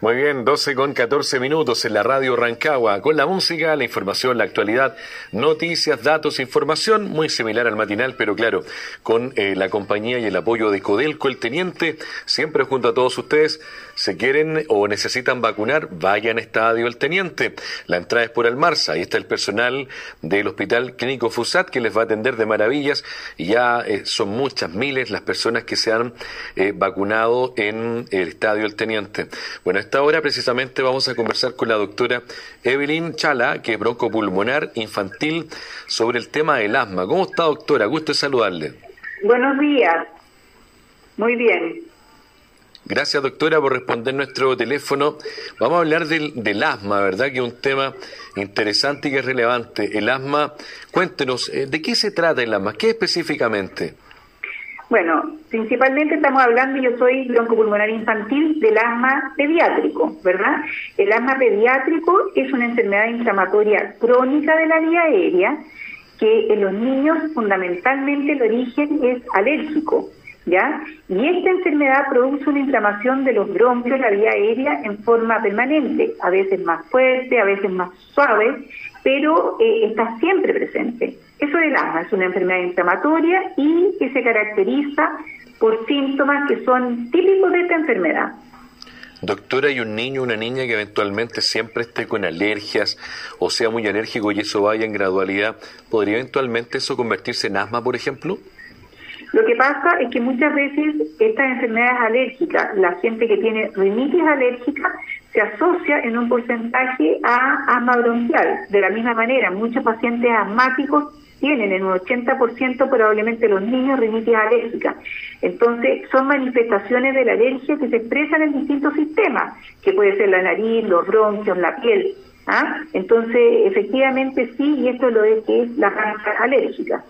Muy bien, 12 con 14 minutos en la radio Rancagua, con la música, la información, la actualidad, noticias, datos, información, muy similar al matinal, pero claro, con eh, la compañía y el apoyo de Codelco, el teniente, siempre junto a todos ustedes, se quieren o necesitan vacunar, vayan a Estadio El Teniente. La entrada es por Almarza, ahí está el personal del Hospital Clínico Fusat que les va a atender de maravillas ya eh, son muchas miles las personas que se han eh, vacunado en el Estadio El Teniente. Bueno, esta hora precisamente vamos a conversar con la doctora Evelyn Chala, que es broncopulmonar infantil, sobre el tema del asma. ¿Cómo está, doctora? Gusto de saludarle. Buenos días. Muy bien. Gracias, doctora, por responder nuestro teléfono. Vamos a hablar del, del, asma, ¿verdad? Que es un tema interesante y que es relevante. El asma, cuéntenos, eh, ¿de qué se trata el asma? ¿Qué específicamente? Bueno, principalmente estamos hablando, yo soy broncopulmonar infantil del asma pediátrico, ¿verdad? El asma pediátrico es una enfermedad inflamatoria crónica de la vía aérea que en los niños fundamentalmente el origen es alérgico, ¿ya? Y esta enfermedad produce una inflamación de los bronquios, la vía aérea, en forma permanente, a veces más fuerte, a veces más suave, pero eh, está siempre presente. Eso es el asma, es una enfermedad inflamatoria y que se caracteriza por síntomas que son típicos de esta enfermedad. Doctora, ¿y un niño una niña que eventualmente siempre esté con alergias o sea muy alérgico y eso vaya en gradualidad, ¿podría eventualmente eso convertirse en asma, por ejemplo? Lo que pasa es que muchas veces estas enfermedades alérgicas, la gente que tiene rinitis alérgica, se asocia en un porcentaje a asma bronquial. De la misma manera, muchos pacientes asmáticos tienen en un 80% probablemente los niños rinitis alérgica. Entonces, son manifestaciones de la alergia que se expresan en distintos sistemas, que puede ser la nariz, los bronquios, la piel. ¿ah? Entonces, efectivamente sí, y esto es lo de que es la panza alérgica.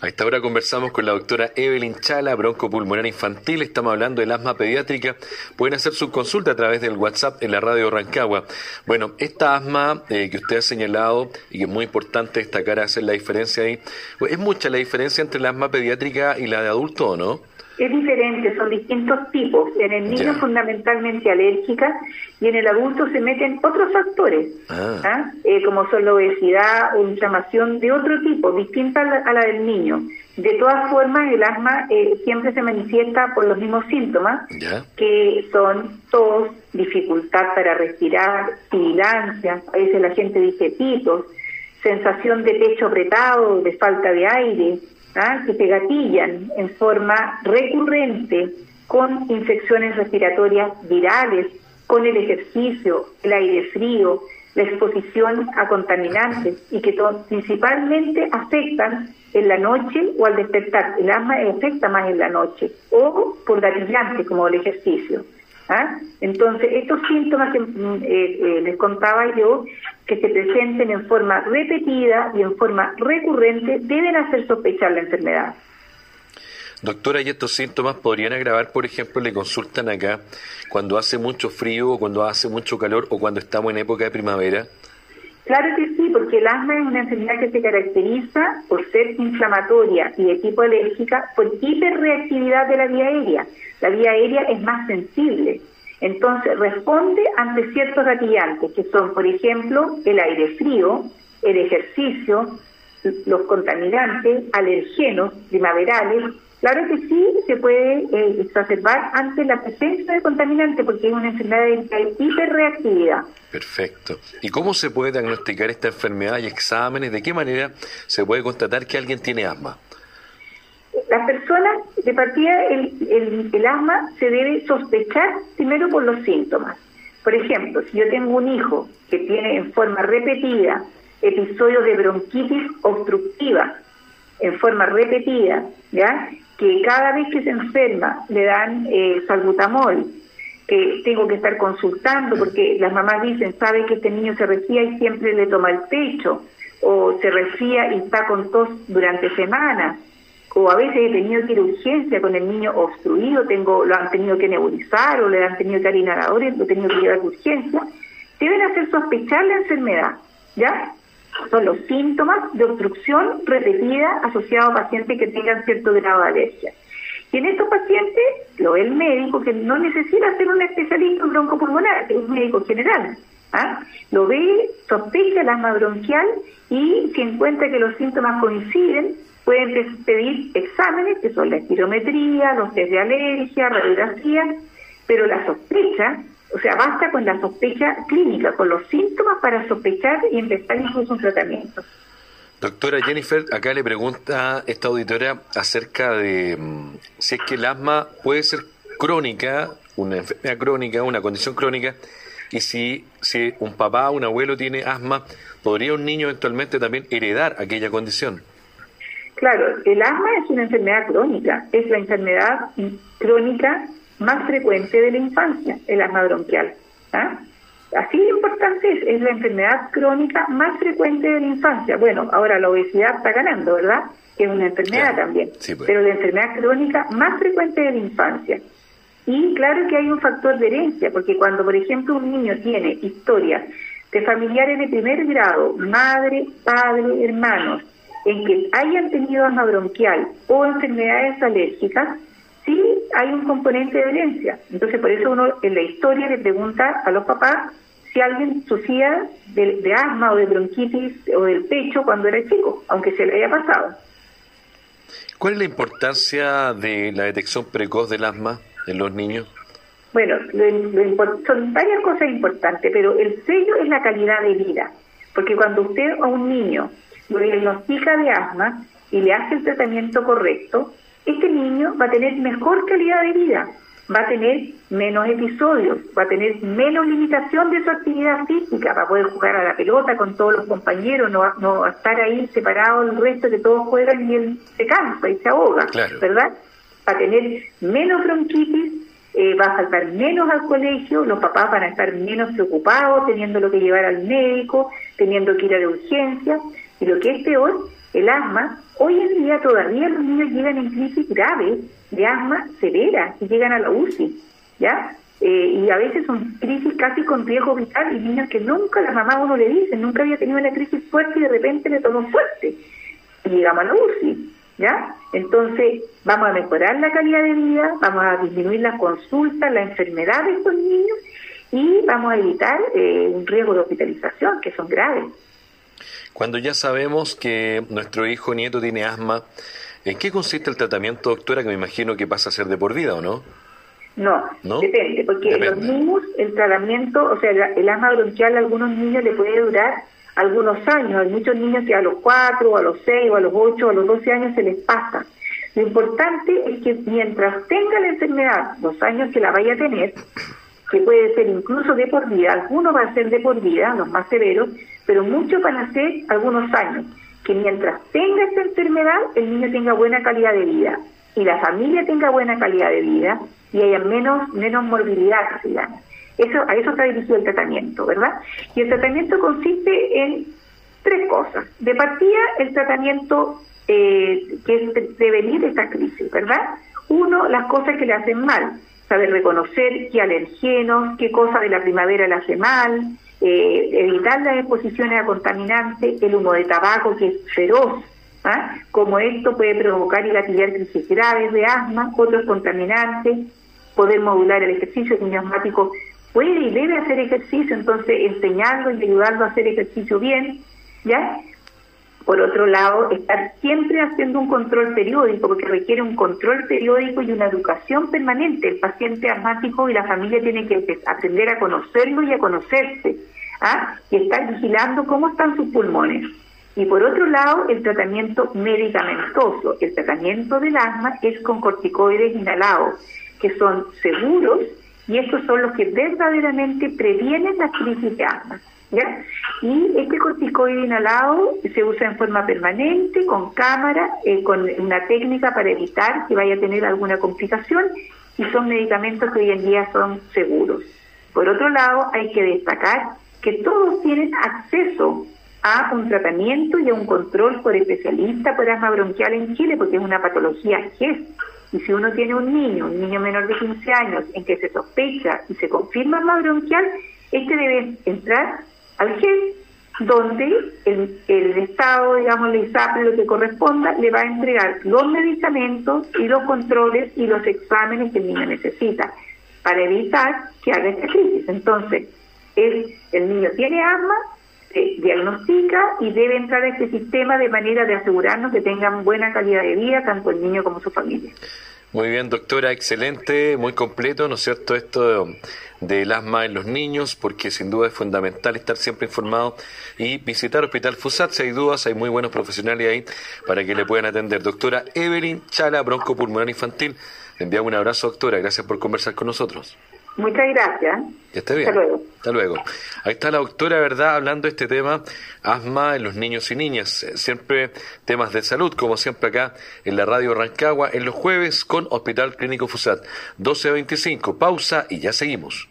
A esta hora conversamos con la doctora Evelyn Chala, broncopulmonar infantil. Estamos hablando del asma pediátrica. Pueden hacer su consulta a través del WhatsApp en la radio Rancagua. Bueno, esta asma eh, que usted ha señalado y que es muy importante destacar, hacer la diferencia ahí, ¿es mucha la diferencia entre la asma pediátrica y la de adulto o no? Es diferente, son distintos tipos. En el niño fundamentalmente alérgica y en el adulto se meten otros factores, ah. ¿ah? eh, como son la obesidad o inflamación de otro tipo, distinta a la, del niño. De todas formas, el asma eh, siempre se manifiesta por los mismos síntomas, que son tos, dificultad para respirar, sibilancia, a veces la gente dice pitos, sensación de pecho apretado, de falta de aire, ¿ah? que te gatillan en forma recurrente con infecciones respiratorias virales, con el ejercicio, el aire frío, la exposición a contaminantes y que principalmente afectan en la noche o al despertar. El asma afecta más en la noche o por gatillante como el ejercicio. ¿Ah? Entonces, estos síntomas que mm, eh, eh, les contaba yo, que se presenten en forma repetida y en forma recurrente, deben hacer sospechar la enfermedad. Doctora, ¿y estos síntomas podrían agravar, por ejemplo, le consultan acá cuando hace mucho frío o cuando hace mucho calor o cuando estamos en época de primavera? Claro que sí, porque el asma es una enfermedad que se caracteriza por ser inflamatoria y de tipo alérgica por hiperreactividad de la vía aérea. La vía aérea es más sensible. Entonces responde ante ciertos gatillantes, que son, por ejemplo, el aire frío, el ejercicio, los contaminantes, alergenos primaverales, Claro que sí, se puede eh, exacerbar ante la presencia de contaminante porque es una enfermedad de hiperreactividad. Perfecto. ¿Y cómo se puede diagnosticar esta enfermedad y exámenes? ¿De qué manera se puede constatar que alguien tiene asma? Las personas, de partida, el, el asma se debe sospechar primero por los síntomas. Por ejemplo, si yo tengo un hijo que tiene en forma repetida episodios de bronquitis obstructiva, en forma repetida, ¿ya? Que cada vez que se enferma le dan eh, salbutamol, que tengo que estar consultando porque las mamás dicen, sabe que este niño se resfría y siempre le toma el pecho, o se resfría y está con tos durante semanas, o a veces he tenido que ir a urgencia con el niño obstruido, tengo, lo han tenido que nebulizar o le han tenido que dar inhaladores, lo he tenido que llevar a urgencia, deben hacer sospechar la enfermedad, ¿ya? Son los síntomas de obstrucción repetida asociados a pacientes que tengan cierto grado de alergia. Y en estos pacientes, lo ve el médico, que no necesita ser un especialista en broncopulmonar, es un médico general. ¿ah? Lo ve, sospecha el asma bronquial y si encuentra que los síntomas coinciden, pueden pedir exámenes, que son la espirometría, los test de alergia, radiografía, pero la sospecha, o sea, basta con la sospecha clínica, con los síntomas para sospechar y empezar incluso un tratamiento. Doctora Jennifer, acá le pregunta esta auditora acerca de mm, si es que el asma puede ser crónica, una enfermedad crónica, una condición crónica, y si, si un papá o un abuelo tiene asma, ¿podría un niño eventualmente también heredar aquella condición? Claro, el asma es una enfermedad crónica, es la enfermedad crónica más frecuente de la infancia, el asma bronquial. ¿ah? Así de importante es, es la enfermedad crónica más frecuente de la infancia. Bueno, ahora la obesidad está ganando, ¿verdad? Que es una enfermedad también, pues. pero la enfermedad crónica más frecuente de la infancia. Y claro que hay un factor de herencia, porque cuando, por ejemplo, un niño tiene historia de familiares de primer grado, madre, padre, hermanos, en que hayan tenido asma bronquial o enfermedades alérgicas, sí hay un componente de herencia. Entonces, por eso uno en la historia le pregunta a los papás si alguien sufría de, asma o de bronquitis o del pecho cuando era chico, aunque se le haya pasado. ¿Cuál es la importancia de la detección precoz del asma en los niños? Bueno, son varias cosas importantes, pero el sello es la calidad de vida, porque cuando usted a un niño lo diagnostica de asma y le hace el tratamiento correcto, este niño va a tener mejor calidad de vida, va a tener menos episodios, va a tener menos limitación de su actividad física, va a poder jugar a la pelota con todos los compañeros, no, no va a estar ahí separado del resto que todos juegan y él se cansa y se ahoga, ¿verdad? Va a tener menos bronquitis, eh, va a faltar menos al colegio, los papás van a estar menos preocupados, teniendo lo que llevar al médico, teniendo que ir a la urgencia, y lo que es peor, el asma, hoy en día todavía los niños llegan en crisis graves de asma severa y llegan a la UCI, ¿ya? Eh, y a veces son crisis casi con riesgo vital y niños que nunca la mamá uno le dice, nunca había tenido una crisis fuerte y de repente le tomó fuerte. Y llegamos a la UCI, ¿ya? Entonces, vamos a mejorar la calidad de vida, vamos a disminuir las consultas, la enfermedad de estos niños y vamos a evitar eh, un riesgo de hospitalización, que son graves. Cuando ya sabemos que nuestro hijo nieto tiene asma, ¿en qué consiste el tratamiento, doctora, que me imagino que pasa a ser de por vida o no? No, depende, porque en los niños el tratamiento, o sea, el asma bronquial a algunos niños le puede durar algunos años. Hay muchos niños que a los 4, o a los 6, o a los 8, o a los 12 años se les pasa. Lo importante es que mientras tenga la enfermedad, los años que la vaya a tener, que puede ser incluso de por vida, algunos van a ser de por vida, los más severos, pero muchos van a ser algunos años, que mientras tenga esta enfermedad, el niño tenga buena calidad de vida y la familia tenga buena calidad de vida y haya menos, menos morbilidad, Eso, a eso está dirigido el tratamiento, ¿verdad? Y el tratamiento consiste en tres cosas. De partida, el tratamiento eh, que es prevenir esta crisis, ¿verdad? Uno, las cosas que le hacen mal saber reconocer qué alergenos, qué cosa de la primavera le hace mal, eh, evitar las exposiciones a contaminantes, el humo de tabaco que es feroz, ¿ah? como esto puede provocar y gatillar crisis graves de asma, otros contaminantes, poder modular el ejercicio, el niño asmático puede y debe hacer ejercicio, entonces enseñarlo y ayudarlo a hacer ejercicio bien, ¿ya? Por otro lado, estar siempre haciendo un control periódico, porque requiere un control periódico y una educación permanente. El paciente asmático y la familia tienen que aprender a conocerlo y a conocerse, ¿ah? y estar vigilando cómo están sus pulmones. Y por otro lado, el tratamiento medicamentoso. El tratamiento del asma es con corticoides inhalados, que son seguros y estos son los que verdaderamente previenen la crisis de asma. ¿Ya? Y este corticoide inhalado se usa en forma permanente, con cámara, eh, con una técnica para evitar que vaya a tener alguna complicación y son medicamentos que hoy en día son seguros. Por otro lado, hay que destacar que todos tienen acceso a un tratamiento y a un control por especialista por asma bronquial en Chile, porque es una patología GES. Y si uno tiene un niño, un niño menor de 15 años, en que se sospecha y se confirma asma bronquial, este debe entrar al GES donde el, el Estado, digamos, el ISAP, lo que corresponda, le va a entregar los medicamentos y los controles y los exámenes que el niño necesita para evitar que haga esta crisis. Entonces, el, el niño tiene asma, se diagnostica y debe entrar a este sistema de manera de asegurarnos que tengan buena calidad de vida, tanto el niño como su familia. Muy bien, doctora, excelente, muy completo, ¿no es cierto? Esto del asma en los niños, porque sin duda es fundamental estar siempre informado y visitar Hospital FUSAT. Si hay dudas, hay muy buenos profesionales ahí para que le puedan atender. Doctora Evelyn Chala, broncopulmonar infantil. Le enviamos un abrazo, doctora. Gracias por conversar con nosotros. Muchas gracias. Que esté bien. Hasta luego. Hasta luego. Ahí está la doctora, ¿verdad? Hablando de este tema, asma en los niños y niñas. Siempre temas de salud, como siempre acá en la radio Rancagua, en los jueves con Hospital Clínico FUSAT. 12.25. Pausa y ya seguimos.